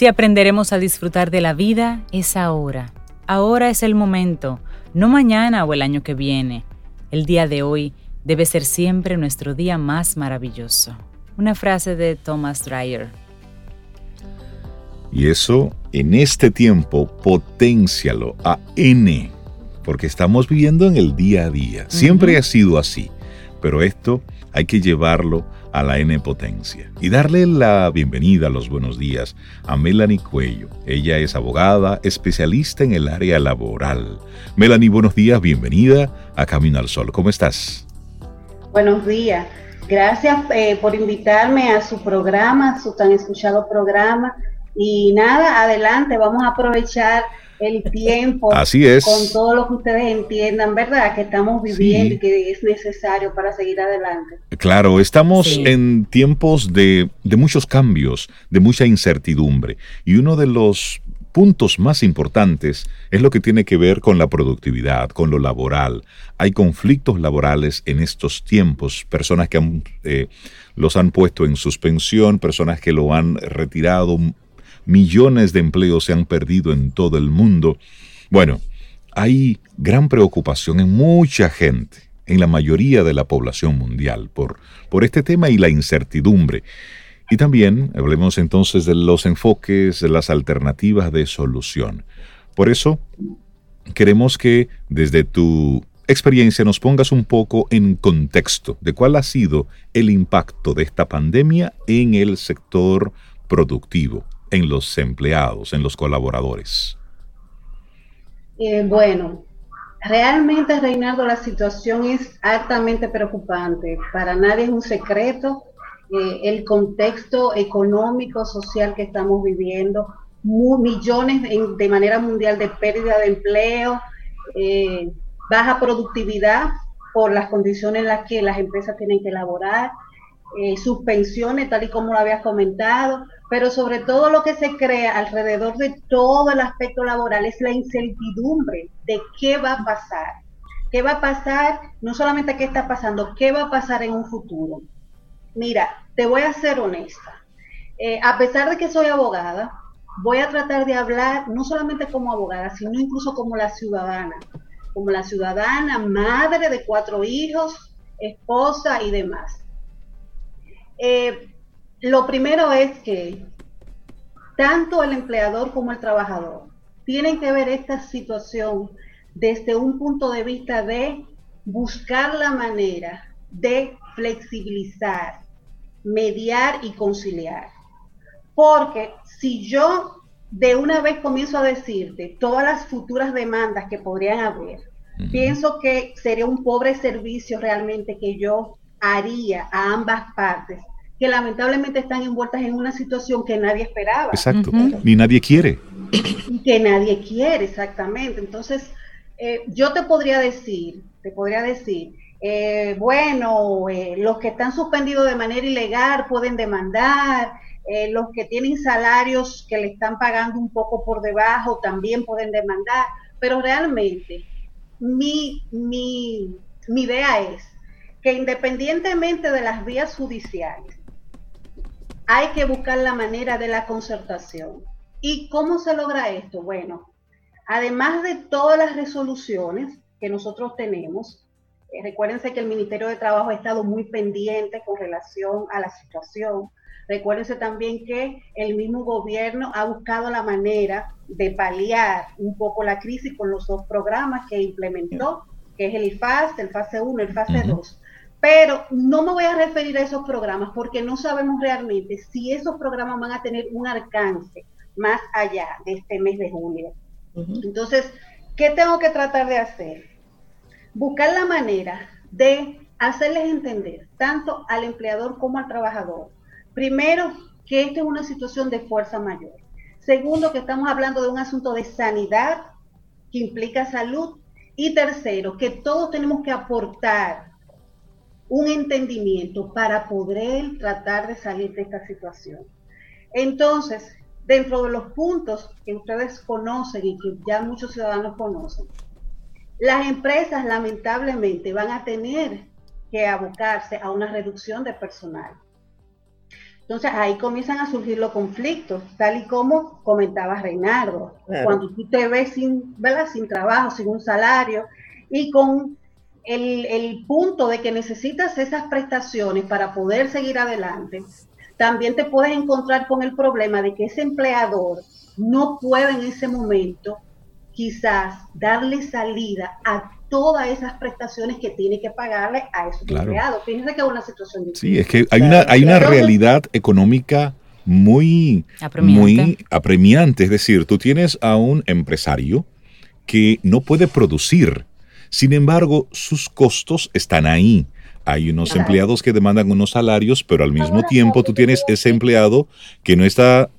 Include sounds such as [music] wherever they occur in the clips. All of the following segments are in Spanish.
Si aprenderemos a disfrutar de la vida, es ahora. Ahora es el momento, no mañana o el año que viene. El día de hoy debe ser siempre nuestro día más maravilloso. Una frase de Thomas Dreyer. Y eso, en este tiempo, potencialo a N, porque estamos viviendo en el día a día. Siempre ha sido así, pero esto hay que llevarlo a la N potencia y darle la bienvenida, los buenos días a Melanie Cuello. Ella es abogada, especialista en el área laboral. Melanie, buenos días, bienvenida a Camino al Sol. ¿Cómo estás? Buenos días. Gracias eh, por invitarme a su programa, su tan escuchado programa. Y nada, adelante, vamos a aprovechar el tiempo. Así es. Con todo lo que ustedes entiendan, ¿verdad? Que estamos viviendo y que es necesario para seguir adelante. Claro, estamos en tiempos de, de muchos cambios, de mucha incertidumbre. Y uno de los puntos más importantes es lo que tiene que ver con la productividad, con lo laboral. Hay conflictos laborales en estos tiempos, personas que eh, los han puesto en suspensión, personas que lo han retirado, millones de empleos se han perdido en todo el mundo. Bueno, hay gran preocupación en mucha gente, en la mayoría de la población mundial, por, por este tema y la incertidumbre. Y también hablemos entonces de los enfoques, de las alternativas de solución. Por eso, queremos que desde tu experiencia nos pongas un poco en contexto de cuál ha sido el impacto de esta pandemia en el sector productivo, en los empleados, en los colaboradores. Eh, bueno, realmente, Reinaldo, la situación es altamente preocupante. Para nadie es un secreto eh, el contexto económico, social que estamos viviendo, millones de manera mundial de pérdida de empleo, eh, baja productividad por las condiciones en las que las empresas tienen que elaborar, eh, suspensiones, tal y como lo habías comentado, pero sobre todo lo que se crea alrededor de todo el aspecto laboral es la incertidumbre de qué va a pasar. ¿Qué va a pasar? No solamente qué está pasando, qué va a pasar en un futuro. Mira, te voy a ser honesta. Eh, a pesar de que soy abogada, voy a tratar de hablar no solamente como abogada, sino incluso como la ciudadana, como la ciudadana, madre de cuatro hijos, esposa y demás. Eh, lo primero es que tanto el empleador como el trabajador tienen que ver esta situación desde un punto de vista de buscar la manera de flexibilizar, mediar y conciliar. Porque si yo de una vez comienzo a decirte todas las futuras demandas que podrían haber, pienso que sería un pobre servicio realmente que yo haría a ambas partes, que lamentablemente están envueltas en una situación que nadie esperaba. Exacto, ni nadie quiere. Y que nadie quiere, exactamente. Entonces, eh, yo te podría decir, te podría decir eh, bueno, eh, los que están suspendidos de manera ilegal pueden demandar, eh, los que tienen salarios que le están pagando un poco por debajo también pueden demandar, pero realmente mi, mi, mi idea es que independientemente de las vías judiciales, hay que buscar la manera de la concertación. ¿Y cómo se logra esto? Bueno, además de todas las resoluciones que nosotros tenemos, eh, recuérdense que el Ministerio de Trabajo ha estado muy pendiente con relación a la situación. Recuérdense también que el mismo gobierno ha buscado la manera de paliar un poco la crisis con los dos programas que implementó, que es el IFAS, el fase 1, el fase 2. Pero no me voy a referir a esos programas porque no sabemos realmente si esos programas van a tener un alcance más allá de este mes de junio. Entonces, ¿qué tengo que tratar de hacer? buscar la manera de hacerles entender tanto al empleador como al trabajador. Primero, que esta es una situación de fuerza mayor. Segundo, que estamos hablando de un asunto de sanidad que implica salud. Y tercero, que todos tenemos que aportar un entendimiento para poder tratar de salir de esta situación. Entonces, dentro de los puntos que ustedes conocen y que ya muchos ciudadanos conocen, las empresas lamentablemente van a tener que abocarse a una reducción de personal. Entonces ahí comienzan a surgir los conflictos, tal y como comentaba Reinaldo. Cuando tú te ves sin, ¿verdad? sin trabajo, sin un salario y con el, el, punto de que necesitas esas prestaciones para poder seguir adelante, también te puedes encontrar con el problema de que ese empleador no puede en ese momento quizás darle salida a todas esas prestaciones que tiene que pagarle a esos empleados. Fíjense que es una situación difícil. Sí, es que hay una, hay una realidad económica muy apremiante. muy apremiante. Es decir, tú tienes a un empresario que no puede producir. Sin embargo, sus costos están ahí. Hay unos empleados que demandan unos salarios, pero al mismo tiempo tú tienes ese empleado que no está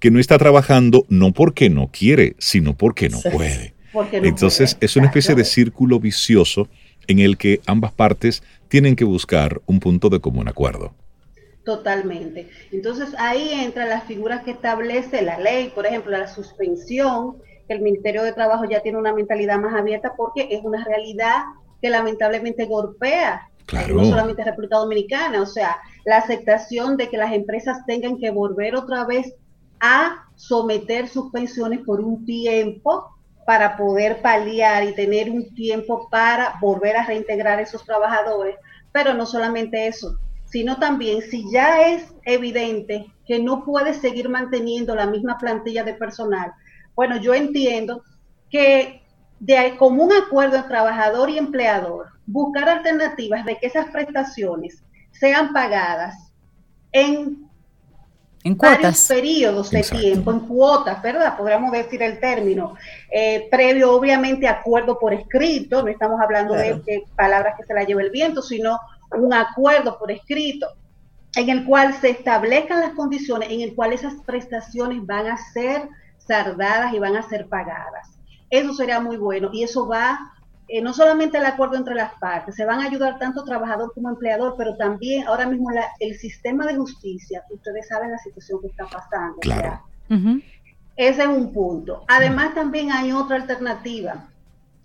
que no está trabajando no porque no quiere, sino porque no puede. Entonces es una especie de círculo vicioso en el que ambas partes tienen que buscar un punto de común acuerdo. Totalmente. Entonces ahí entran las figuras que establece la ley, por ejemplo, la suspensión, que el Ministerio de Trabajo ya tiene una mentalidad más abierta porque es una realidad que lamentablemente golpea Claro. no solamente República Dominicana, o sea, la aceptación de que las empresas tengan que volver otra vez a someter sus pensiones por un tiempo para poder paliar y tener un tiempo para volver a reintegrar a esos trabajadores. Pero no solamente eso, sino también si ya es evidente que no puede seguir manteniendo la misma plantilla de personal, bueno, yo entiendo que de común acuerdo entre trabajador y empleador, buscar alternativas de que esas prestaciones sean pagadas en en cuotas. varios periodos de tiempo, en cuotas, ¿verdad? Podríamos decir el término. Eh, previo, obviamente, acuerdo por escrito, no estamos hablando de, palabras que se la lleve el viento, sino un acuerdo por escrito en el cual se establezcan las condiciones en el cual esas prestaciones van a ser sardadas y van a ser pagadas. Eso sería muy bueno y eso va eh, no solamente el acuerdo entre las partes, se van a ayudar tanto trabajador como empleador, pero también ahora mismo el sistema de justicia, ustedes saben la situación que está pasando. Claro. Ese es un punto. Además, también hay otra alternativa,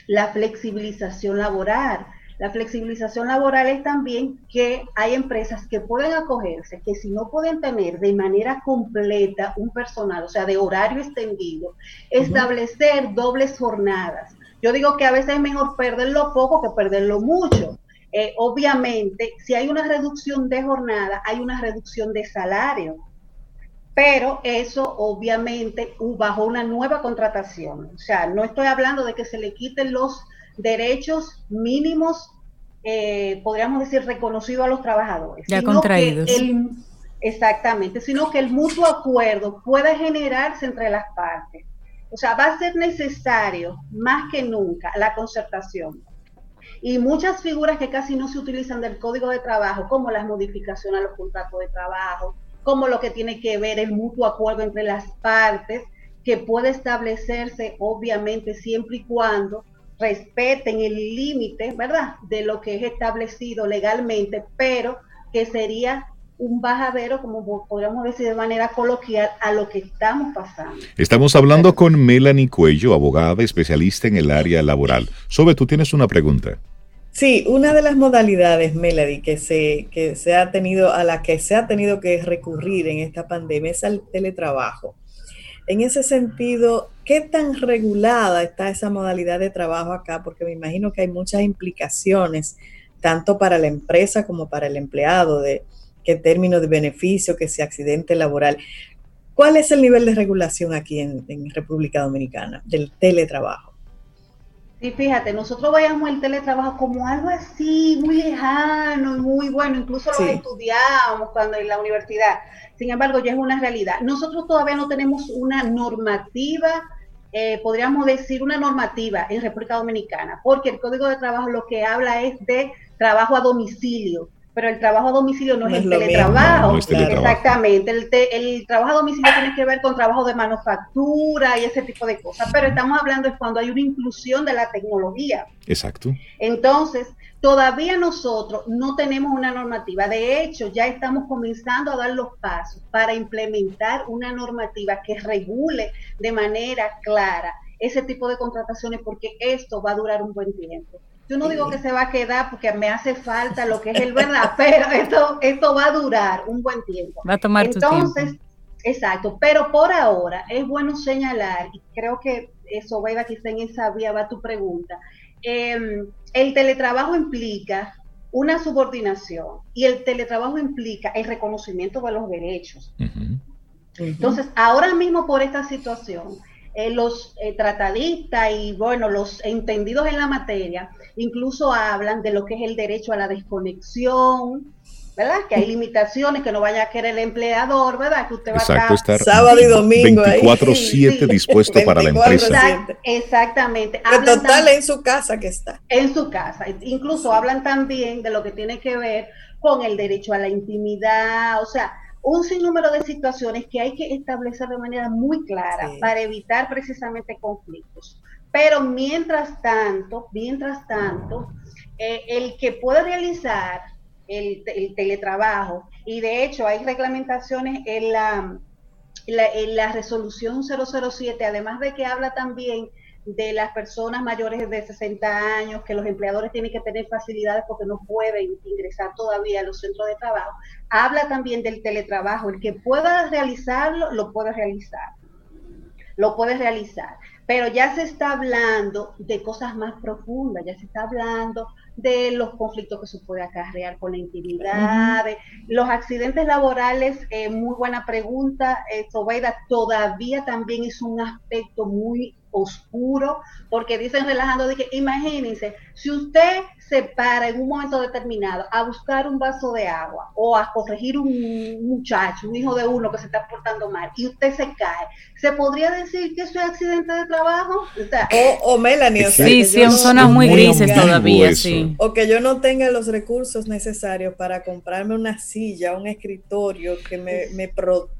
la flexibilización laboral. La flexibilización laboral es también que hay empresas que pueden acogerse, que si no pueden tener de manera completa un personal, o sea, de horario extendido, establecer dobles jornadas yo digo que a veces es mejor perderlo poco que perderlo mucho. Eh, obviamente, si hay una reducción de jornada, hay una reducción de salario, pero eso obviamente bajo una nueva contratación. O sea, no estoy hablando de que se le quiten los derechos mínimos, eh, podríamos decir, reconocidos a los trabajadores. Ya contraídos. exactamente, sino que el mutuo acuerdo pueda generarse entre las partes. O sea, va a ser necesario más que nunca la concertación. Y muchas figuras que casi no se utilizan del código de trabajo, como las modificaciones a los contratos de trabajo, como lo que tiene que ver el mutuo acuerdo entre las partes, que puede establecerse obviamente siempre y cuando respeten el límite, ¿verdad?, de lo que es establecido legalmente, pero que sería un bajadero, como podríamos decir de manera coloquial, a lo que estamos pasando. Estamos hablando con Melanie Cuello, abogada especialista en el área laboral. Sobe, tú tienes una pregunta. Sí, una de las modalidades, Melanie, que se, que se ha tenido, a la que se ha tenido que recurrir en esta pandemia es al teletrabajo. En ese sentido, ¿qué tan regulada está esa modalidad de trabajo acá? Porque me imagino que hay muchas implicaciones, tanto para la empresa como para el empleado, de, qué término de beneficio, que sea accidente laboral. ¿Cuál es el nivel de regulación aquí en, República Dominicana del teletrabajo? Sí, fíjate, nosotros veíamos el teletrabajo como algo así, muy lejano y muy bueno, incluso lo estudiábamos cuando en la universidad. Sin embargo, ya es una realidad. Nosotros todavía no tenemos una normativa, eh, podríamos decir una normativa en República Dominicana, porque el Código de Trabajo lo que habla es de trabajo a domicilio pero el trabajo a domicilio no, es el teletrabajo. Exactamente, el, el, trabajo a domicilio tiene que ver con trabajo de manufactura y ese tipo de cosas, pero estamos hablando de cuando hay una inclusión de la tecnología. Exacto. Entonces, todavía nosotros no tenemos una normativa, de hecho, ya estamos comenzando a dar los pasos para implementar una normativa que regule de manera clara ese tipo de contrataciones porque esto va a durar un buen tiempo. Yo no digo que se va a quedar porque me hace falta lo que es el verdad, [laughs] pero esto, esto va a durar un buen tiempo. Va a tomar Entonces, exacto, pero por ahora es bueno señalar, y creo que eso, va quizá en esa vía va tu pregunta, em, el teletrabajo implica una subordinación y el teletrabajo implica el reconocimiento de los derechos. Entonces, ahora mismo por esta situación, eh, los eh, tratadistas y bueno, los entendidos en la materia incluso hablan de lo que es el derecho a la desconexión, ¿verdad? Que hay limitaciones, que no vaya a querer el empleador, ¿verdad? Que usted va a estar, sábado y domingo 24/7 dispuesto [laughs] para la empresa. exactamente. total en su casa que está. En su casa. Incluso hablan también de lo que tiene que ver con el derecho a la intimidad, o sea, un sinnúmero de situaciones que hay que establecer de manera muy clara para evitar precisamente conflictos. Pero mientras tanto, mientras tanto, eh, el que puede realizar el, teletrabajo, y de hecho hay reglamentaciones en la, en la resolución 007, además de que habla también de las personas mayores de 60 años, que los empleadores tienen que tener facilidades porque no pueden ingresar todavía a los centros de trabajo. Habla también del teletrabajo, el que pueda realizarlo, lo puede realizar. Lo puede realizar. Pero ya se está hablando de cosas más profundas, ya se está hablando de los conflictos que se puede acarrear con la intimidad, los accidentes laborales, eh, muy buena pregunta, eh, Sobeida, todavía también es un aspecto muy oscuro, porque dicen relajando que imagínense, si usted se para en un momento determinado a buscar un vaso de agua o a corregir un muchacho, un hijo de uno que se está portando mal y usted se cae, ¿se podría decir que eso es accidente de trabajo? O, o, Melanie, o sea, sí, sí, son zonas muy, grises todavía, sí. O que yo no tenga los recursos necesarios para comprarme una silla, un escritorio que me, me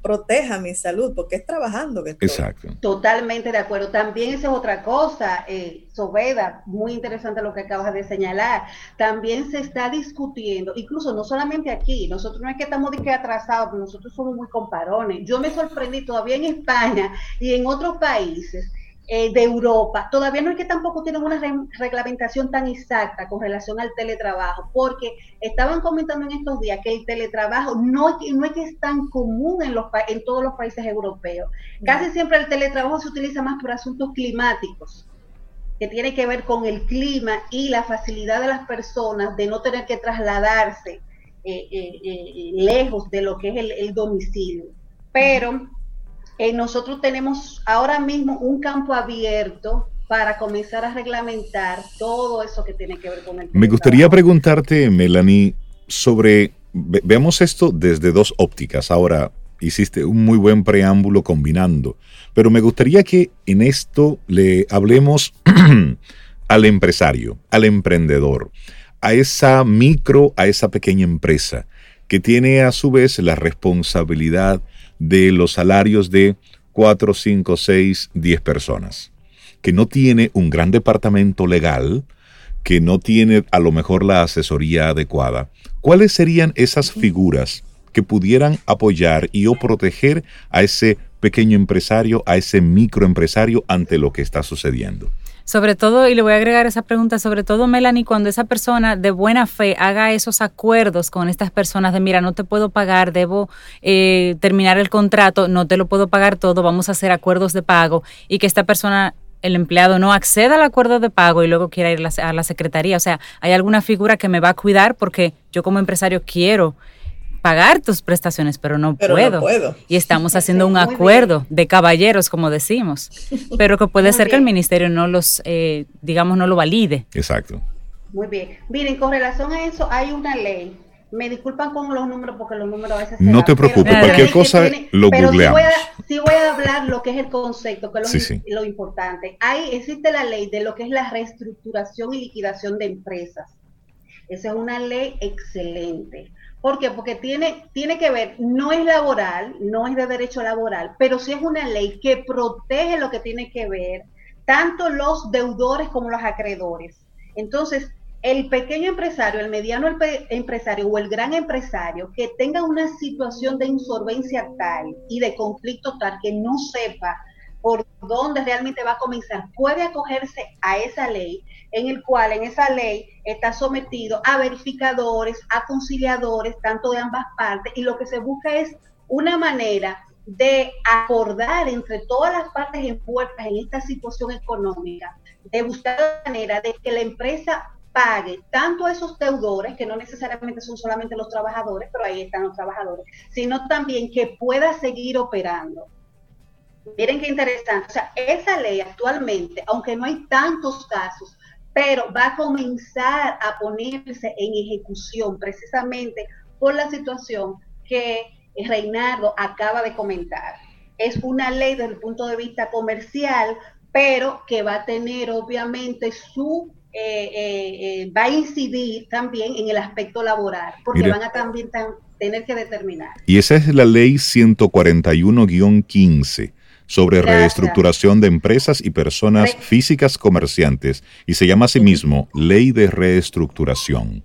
proteja mi salud, porque es trabajando que estoy. Exacto. Totalmente de acuerdo. También esa es otra cosa, eh, Sobeda, muy interesante lo que acabas de señalar. También se está discutiendo, incluso no solamente aquí, nosotros no es que estamos de que atrasados, nosotros somos muy comparones. Yo me sorprendí todavía en España y en otros países eh, de Europa, todavía no es que tampoco tienen una reglamentación tan exacta con relación al teletrabajo, porque estaban comentando en estos días que el teletrabajo no, no es que es tan común en, los, en todos los países europeos. Casi siempre el teletrabajo se utiliza más por asuntos climáticos que tiene que ver con el clima y la facilidad de las personas de no tener que trasladarse eh, eh, lejos de lo que es el, el domicilio. Pero eh, nosotros tenemos ahora mismo un campo abierto para comenzar a reglamentar todo eso que tiene que ver con el Me gustaría preguntarte, Melanie, sobre, veamos esto desde dos ópticas. Ahora, hiciste un muy buen preámbulo combinando, pero me gustaría que en esto le hablemos [clears throat] al empresario, al emprendedor, a esa micro, a esa pequeña empresa, que tiene a su vez la responsabilidad de los salarios de 4, 5, 6, 10 personas, que no tiene un gran departamento legal, que no tiene a lo mejor la asesoría adecuada, ¿cuáles serían esas figuras que pudieran apoyar y o proteger a ese pequeño empresario, a ese microempresario ante lo que está sucediendo? Sobre todo, y le voy a agregar esa pregunta, sobre todo, Melanie, cuando esa persona de buena fe haga esos acuerdos con estas personas de, mira, no te puedo pagar, debo eh, terminar el contrato, no te lo puedo pagar todo, vamos a hacer acuerdos de pago y que esta persona el empleado no acceda al acuerdo de pago y luego quiera ir a la secretaría. O sea, hay alguna figura que me va a cuidar porque yo como empresario quiero pagar tus prestaciones, pero no, puedo. Y estamos [laughs] haciendo un acuerdo de caballeros, como decimos, [laughs] pero que puede ser que el ministerio no los, eh, digamos, no lo valide. Exacto. Muy bien. Miren, con relación a eso, hay una ley. Me disculpan con los números porque los números a veces... No te preocupes, cualquier cosa lo pero googleamos. Sí voy, a, hablar lo que es el concepto, que es lo, lo importante. Hay, existe la ley de lo que es la reestructuración y liquidación de empresas. Esa es una ley excelente. ¿Por qué? Porque tiene, tiene que ver, no es laboral, no es de derecho laboral, pero sí es una ley que protege lo que tiene que ver tanto los deudores como los acreedores. Entonces, el pequeño empresario, el mediano empresario o el gran empresario que tenga una situación de insolvencia tal y de conflicto tal que no sepa por dónde realmente va a comenzar, puede acogerse a esa ley, en el cual en esa ley está sometido a verificadores, a conciliadores, tanto de ambas partes, y lo que se busca es una manera de acordar entre todas las partes envueltas en esta situación económica, de buscar la manera de que la empresa pague tanto a esos deudores, que no necesariamente son solamente los trabajadores, pero ahí están los trabajadores, sino también que pueda seguir operando. Miren qué interesante. O sea, esa ley actualmente, aunque no hay tantos casos, pero va a comenzar a ponerse en ejecución precisamente por la situación que Reinaldo acaba de comentar. Es una ley desde el punto de vista comercial, pero que va a tener obviamente su eh, eh, eh, va a incidir también en el aspecto laboral, porque van a también tener que determinar. Y esa es la ley 141-15 sobre reestructuración de empresas y personas físicas comerciantes y se llama asimismo Ley de Reestructuración.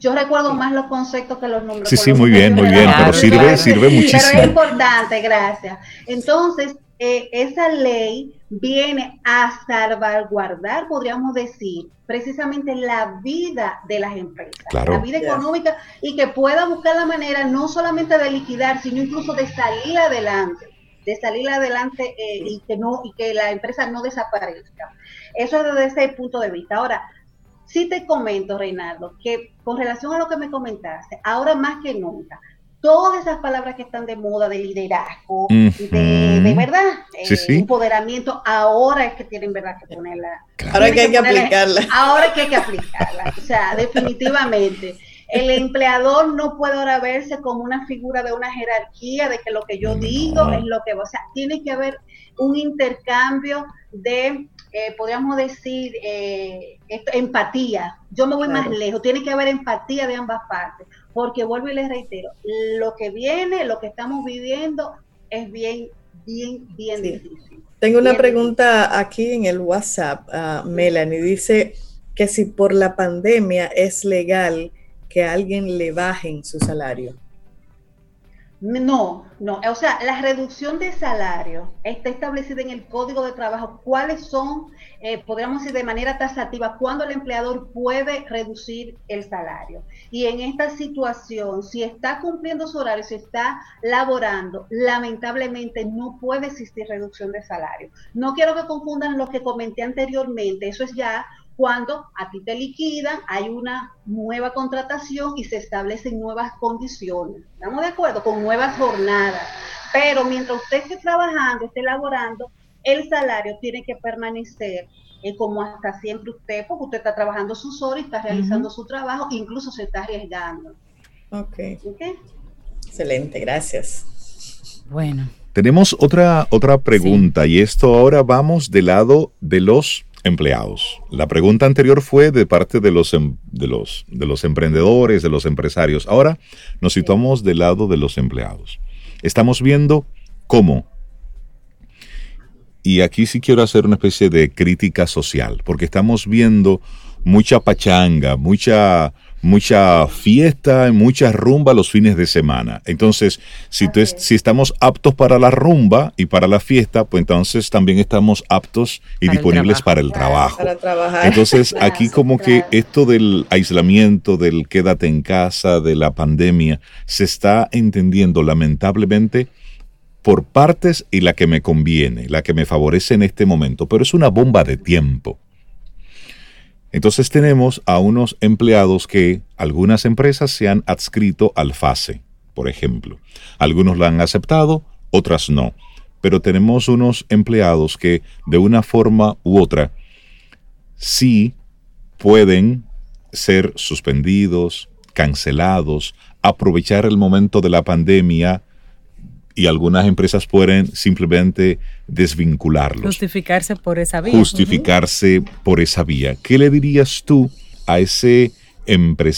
Yo recuerdo más los conceptos que los nombres. Sí, sí, muy bien, muy bien, pero sirve, sirve muchísimo. Pero es importante, gracias. Entonces, eh, esa ley viene a salvaguardar, podríamos decir, precisamente la vida de las empresas, la vida económica y que pueda buscar la manera no solamente de liquidar, sino incluso de salir adelante de salir adelante eh, y que no y que la empresa no desaparezca. Eso es desde ese punto de vista. Ahora, sí te comento, Reinaldo, que con relación a lo que me comentaste, ahora más que nunca, todas esas palabras que están de moda de liderazgo, de, verdad, eh, empoderamiento, ahora es que tienen verdad que ponerla. Ahora que hay que aplicarla. Ahora que hay que aplicarla. O sea, definitivamente. El empleador no puede ahora verse como una figura de una jerarquía, de que lo que yo digo es lo que... O sea, tiene que haber un intercambio de, eh, podríamos decir, eh, empatía. Yo me voy más lejos, tiene que haber empatía de ambas partes, porque vuelvo y les reitero, lo que viene, lo que estamos viviendo es bien, bien, bien difícil. Tengo una pregunta aquí en el WhatsApp, uh, Melanie, dice que si por la pandemia es legal que alguien le bajen su salario? No, no. O sea, la reducción de salario está establecida en el Código de Trabajo. ¿Cuáles son, eh, podríamos decir de manera tasativa, cuándo el empleador puede reducir el salario? Y en esta situación, si está cumpliendo su horario, si está laborando, lamentablemente no puede existir reducción de salario. No quiero que confundan lo que comenté anteriormente. Eso es ya cuando a ti te liquidan, hay una nueva contratación y se establecen nuevas condiciones. ¿Estamos de acuerdo? Con nuevas jornadas. Pero mientras usted esté trabajando, esté laborando, el salario tiene que permanecer eh, como hasta siempre usted, porque usted está trabajando sus horas y está realizando su trabajo, incluso se está arriesgando. Ok. Excelente, gracias. Bueno. Tenemos otra, otra pregunta y esto ahora vamos del lado de los empleados. La pregunta anterior fue de parte de los, em, de los, de los emprendedores, de los empresarios. Ahora nos situamos del lado de los empleados. Estamos viendo cómo, y aquí sí quiero hacer una especie de crítica social, porque estamos viendo mucha pachanga, mucha mucha fiesta, mucha rumba los fines de semana. Entonces, si, si estamos aptos para la rumba y para la fiesta, pues entonces también estamos aptos y disponibles para el trabajo. Entonces, [laughs] aquí como que esto del aislamiento, del quédate en casa, de la pandemia, se está entendiendo lamentablemente por partes y la que me conviene, la que me favorece en este momento, pero es una bomba de tiempo. Entonces tenemos a unos empleados que algunas empresas se han adscrito al FASE, por ejemplo. Algunos la han aceptado, otras no. Pero tenemos unos empleados que de una forma u otra sí pueden ser suspendidos, cancelados, aprovechar el momento de la pandemia y algunas empresas pueden simplemente desvincularlos. Justificarse por esa vía. Justificarse por esa vía. ¿Qué le dirías tú a ese,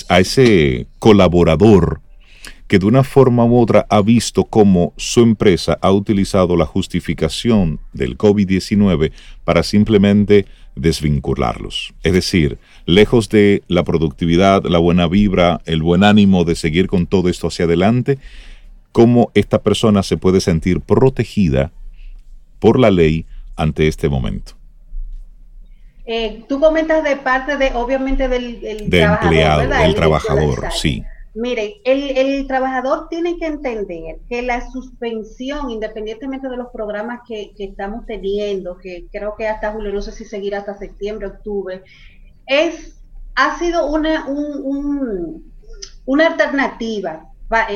a ese colaborador que de una forma u otra ha visto cómo su empresa ha utilizado la justificación del COVID-19 para simplemente desvincularlos. Es decir, lejos de la productividad, la buena vibra, el buen ánimo de seguir con todo esto hacia adelante, cómo esta persona se puede sentir protegida por la ley ante este momento? Eh, tú comentas de parte de, obviamente, del, trabajador, empleado, del trabajador, sí. Mire, el, trabajador tiene que entender que la suspensión, independientemente de los programas que, estamos teniendo, que creo que hasta julio, no sé si seguirá hasta septiembre, octubre, es, ha sido una, una alternativa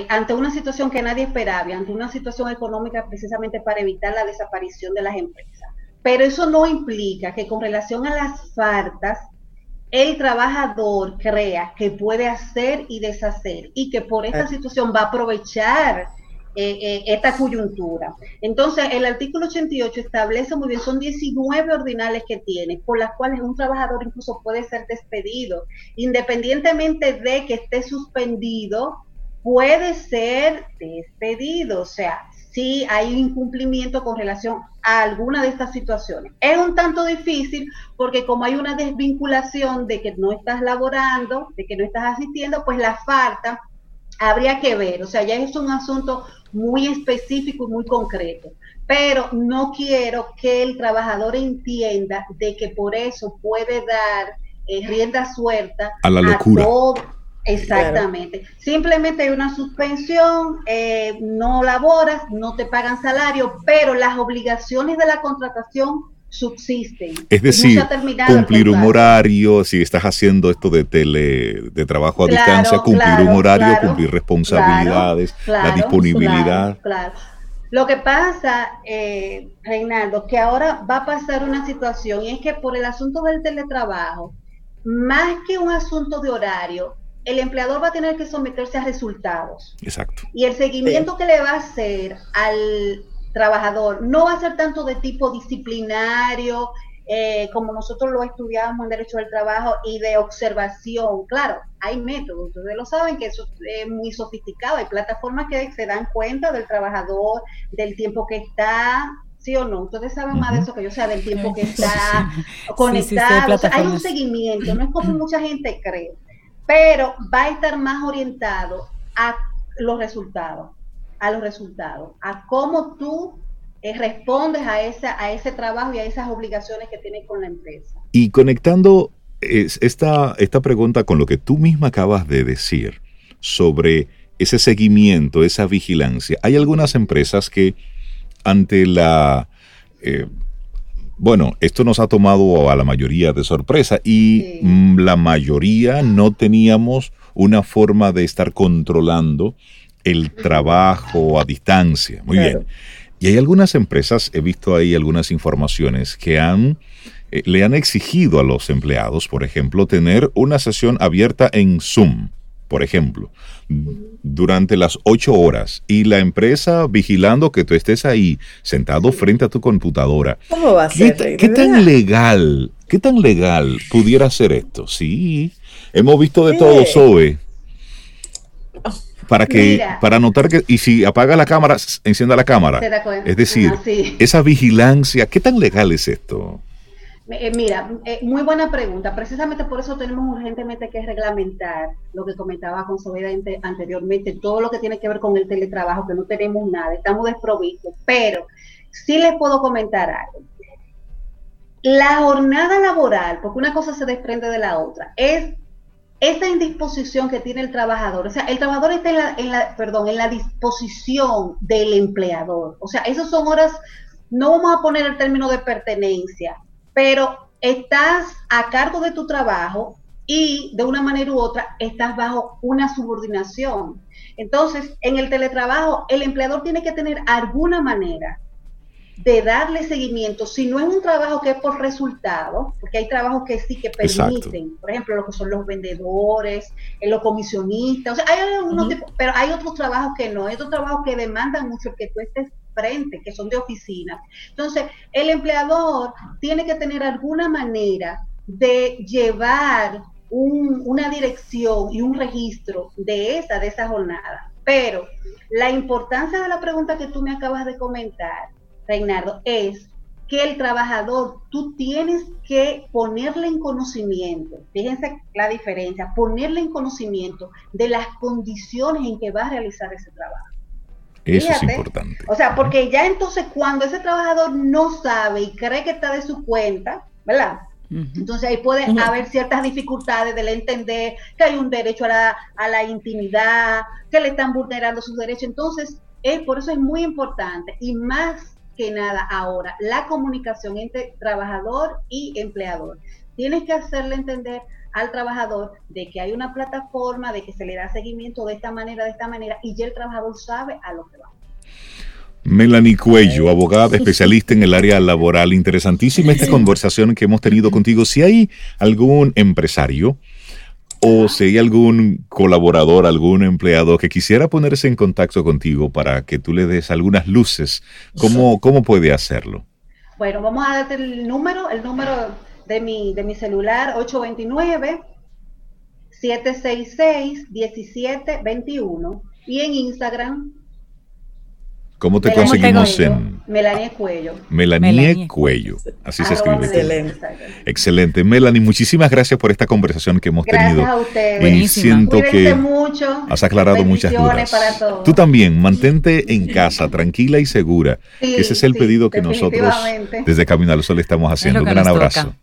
ante una situación que nadie esperaba, ante una situación económica precisamente para evitar la desaparición de las empresas. Pero eso no implica que con relación a las faltas, el trabajador crea que puede hacer y deshacer y que por esta eh. situación va a aprovechar eh, eh, esta coyuntura. Entonces, el artículo 88 establece muy bien, son 19 ordinales que tiene, por las cuales un trabajador incluso puede ser despedido, independientemente de que esté suspendido, puede ser despedido. O sea, si hay incumplimiento con relación a alguna de estas situaciones. Es un tanto difícil porque como hay una desvinculación de que no estás laborando, de que no estás asistiendo, pues la falta habría que ver. O sea, ya es un asunto muy específico y muy concreto. Pero no quiero que el trabajador entienda de que por eso puede dar eh, rienda suelta a la locura. Exactamente. Simplemente hay una suspensión, eh, no laboras, no te pagan salario, pero las obligaciones de la contratación subsisten. Es decir, cumplir un horario, si estás haciendo esto de tele, de trabajo a distancia, cumplir un horario, cumplir responsabilidades, la disponibilidad. Claro. Lo que pasa, eh, Reinaldo, que ahora va a pasar una situación y es que por el asunto del teletrabajo, más que un asunto de horario, el empleador va a tener que someterse a resultados. Exacto. Y el seguimiento que le va a hacer al trabajador no va a ser tanto de tipo disciplinario, eh, como nosotros lo estudiamos en Derecho del Trabajo, y de observación. Claro, hay métodos, ustedes lo saben que eso es muy sofisticado, hay plataformas que se dan cuenta del trabajador, del tiempo que está, ¿sí o no? Ustedes saben más de eso que yo, sea, del tiempo que está conectado. hay un seguimiento, no es como mucha gente cree pero va a estar más orientado a los resultados, a los resultados, a cómo tú eh, respondes a, esa, a ese trabajo y a esas obligaciones que tienes con la empresa. Y conectando esta, esta pregunta con lo que tú misma acabas de decir sobre ese seguimiento, esa vigilancia, hay algunas empresas que ante la eh, bueno, esto nos ha tomado a la mayoría de sorpresa y mm, la mayoría no teníamos una forma de estar controlando el trabajo a distancia. Muy bien. Y hay algunas empresas, he visto ahí algunas informaciones que han eh, le han exigido a los empleados, por ejemplo, tener una sesión abierta en Zoom por ejemplo, durante las ocho horas y la empresa vigilando que tú estés ahí sentado frente a tu computadora. ¿Cómo va a ser? ¿Qué, tan legal, qué tan legal pudiera ser esto? Sí, hemos visto de todo, Zoe. Para que, para notar que, y si apaga la cámara, encienda la cámara. Es decir, esa vigilancia, ¿qué tan legal es esto? Eh, mira, eh, muy buena pregunta. Precisamente por eso tenemos urgentemente que reglamentar lo que comentaba con Soledad anteriormente, todo lo que tiene que ver con el teletrabajo, que no tenemos nada, estamos desprovistos. Pero sí les puedo comentar algo. La jornada laboral, porque una cosa se desprende de la otra, es esa indisposición que tiene el trabajador. O sea, el trabajador está en la, en la perdón, en la disposición del empleador. O sea, esas son horas, no vamos a poner el término de pertenencia, pero estás a cargo de tu trabajo y de una manera u otra estás bajo una subordinación. Entonces, en el teletrabajo, el empleador tiene que tener alguna manera de darle seguimiento, si no es un trabajo que es por resultado, porque hay trabajos que sí que permiten, por ejemplo, lo que son los vendedores, eh, los comisionistas, o sea, hay algunos pero hay otros trabajos que no, hay otros trabajos que demandan mucho que tú estés frente, que son de oficina. Entonces, el empleador tiene que tener alguna manera de llevar una dirección y un registro de esa, de esa jornada. Pero la importancia de la pregunta que tú me acabas de comentar, Reinaldo, es que el trabajador, tú tienes que ponerle en conocimiento, fíjense la diferencia, ponerle en conocimiento de las condiciones en que va a realizar ese trabajo. Eso es importante. O sea, porque ya entonces cuando ese trabajador no sabe y cree que está de su cuenta, ¿verdad? Entonces ahí puede haber ciertas dificultades de entender que hay un derecho a la, a la, intimidad, que le están vulnerando sus derechos. Entonces, es, por eso es muy importante y más que nada ahora, la comunicación entre trabajador y empleador. Tienes que hacerle entender al trabajador de que hay una plataforma, de que se le da seguimiento de esta manera, de esta manera, y ya el trabajador sabe a lo que va. Melanie Cuello, abogada especialista en el área laboral. Interesantísima esta conversación que hemos tenido contigo. Si hay algún empresario o si hay algún colaborador, algún empleado que quisiera ponerse en contacto contigo para que tú le des algunas luces, ¿cómo, cómo puede hacerlo? Bueno, vamos a darte el número, el número de mi, de mi celular, 829 766 1721 y en Instagram ¿Cómo te conseguimos en...? Melanie Cuello. Melanie, Cuello. Así se escribe. Excelente. Excelente. Melanie, muchísimas gracias por esta conversación que hemos gracias tenido. a ustedes. Y siento que mucho. has aclarado muchas dudas. Para todos. Tú también, mantente en casa, tranquila y segura. ese es el pedido que nosotros desde Camino al Sol estamos haciendo. Un gran abrazo.